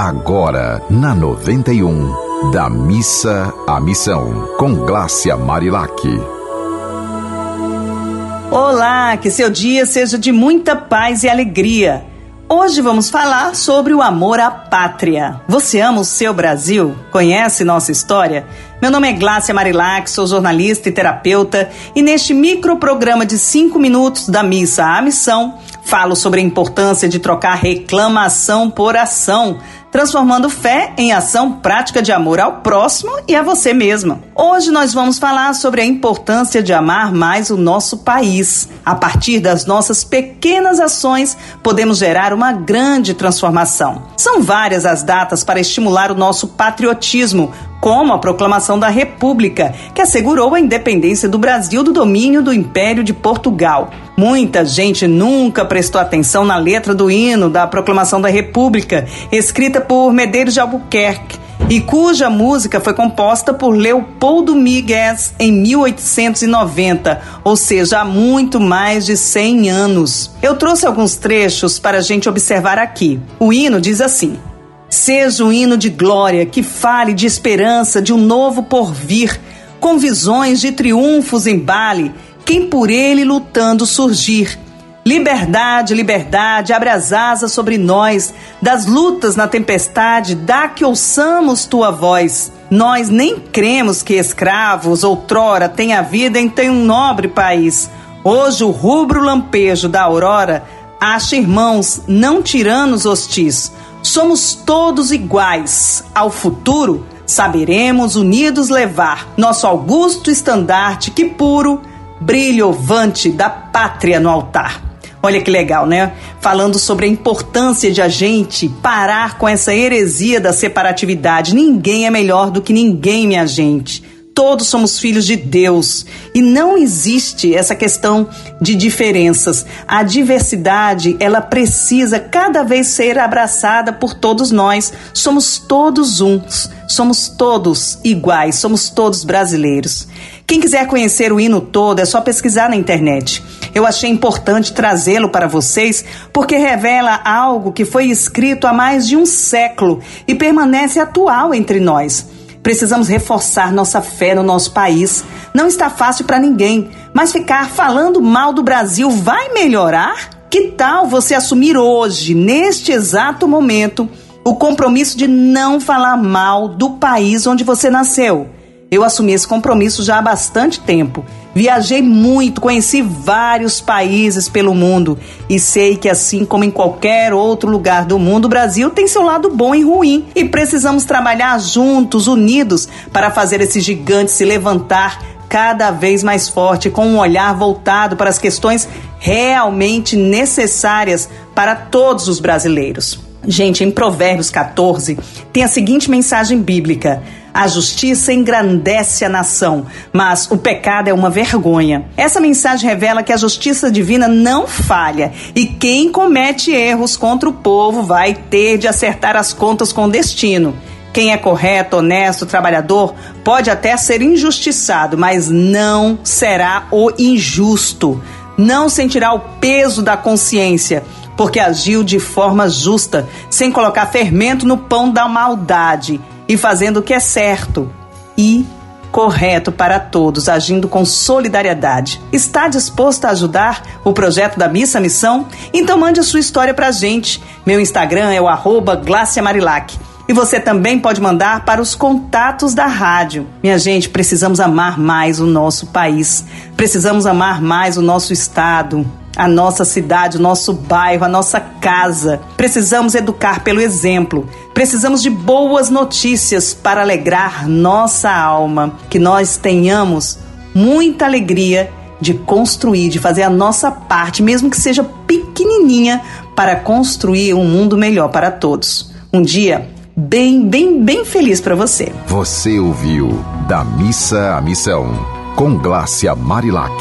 Agora, na 91, da missa à missão, com Glácia Marilac. Olá, que seu dia seja de muita paz e alegria. Hoje vamos falar sobre o amor à pátria. Você ama o seu Brasil? Conhece nossa história? Meu nome é Glácia Marilac, sou jornalista e terapeuta e neste microprograma de 5 minutos da missa à missão, falo sobre a importância de trocar reclamação por ação transformando fé em ação prática de amor ao próximo e a você mesma. Hoje nós vamos falar sobre a importância de amar mais o nosso país. A partir das nossas pequenas ações, podemos gerar uma grande transformação. São várias as datas para estimular o nosso patriotismo, como a proclamação da República, que assegurou a independência do Brasil do domínio do Império de Portugal. Muita gente nunca prestou atenção na letra do hino da proclamação da República, escrita por Medeiros de Albuquerque e cuja música foi composta por Leopoldo Miguel em 1890, ou seja, há muito mais de 100 anos. Eu trouxe alguns trechos para a gente observar aqui. O hino diz assim: Seja um hino de glória que fale de esperança, de um novo porvir, com visões de triunfos embale quem por ele lutando surgir. Liberdade, liberdade, abre as asas sobre nós, das lutas na tempestade, dá que ouçamos tua voz. Nós nem cremos que escravos outrora tenha vida em tão nobre país. Hoje o rubro lampejo da aurora acha irmãos, não tiranos hostis. Somos todos iguais. Ao futuro, saberemos unidos levar nosso augusto estandarte que puro brilho ovante da pátria no altar. Olha que legal, né? Falando sobre a importância de a gente parar com essa heresia da separatividade. Ninguém é melhor do que ninguém, minha gente todos somos filhos de Deus e não existe essa questão de diferenças. A diversidade, ela precisa cada vez ser abraçada por todos nós. Somos todos uns, somos todos iguais, somos todos brasileiros. Quem quiser conhecer o hino todo é só pesquisar na internet. Eu achei importante trazê-lo para vocês porque revela algo que foi escrito há mais de um século e permanece atual entre nós. Precisamos reforçar nossa fé no nosso país. Não está fácil para ninguém, mas ficar falando mal do Brasil vai melhorar? Que tal você assumir hoje, neste exato momento, o compromisso de não falar mal do país onde você nasceu? Eu assumi esse compromisso já há bastante tempo. Viajei muito, conheci vários países pelo mundo e sei que, assim como em qualquer outro lugar do mundo, o Brasil tem seu lado bom e ruim e precisamos trabalhar juntos, unidos, para fazer esse gigante se levantar cada vez mais forte, com um olhar voltado para as questões realmente necessárias para todos os brasileiros. Gente, em Provérbios 14 tem a seguinte mensagem bíblica: a justiça engrandece a nação, mas o pecado é uma vergonha. Essa mensagem revela que a justiça divina não falha e quem comete erros contra o povo vai ter de acertar as contas com o destino. Quem é correto, honesto, trabalhador pode até ser injustiçado, mas não será o injusto. Não sentirá o peso da consciência, porque agiu de forma justa, sem colocar fermento no pão da maldade e fazendo o que é certo e correto para todos, agindo com solidariedade. Está disposto a ajudar o projeto da Missa Missão? Então mande a sua história para a gente. Meu Instagram é o arroba Marilac. E você também pode mandar para os contatos da rádio. Minha gente, precisamos amar mais o nosso país. Precisamos amar mais o nosso estado, a nossa cidade, o nosso bairro, a nossa casa. Precisamos educar pelo exemplo. Precisamos de boas notícias para alegrar nossa alma. Que nós tenhamos muita alegria de construir, de fazer a nossa parte, mesmo que seja pequenininha, para construir um mundo melhor para todos. Um dia bem, bem, bem feliz para você. Você ouviu Da Missa à Missão, com Glácia Marilac.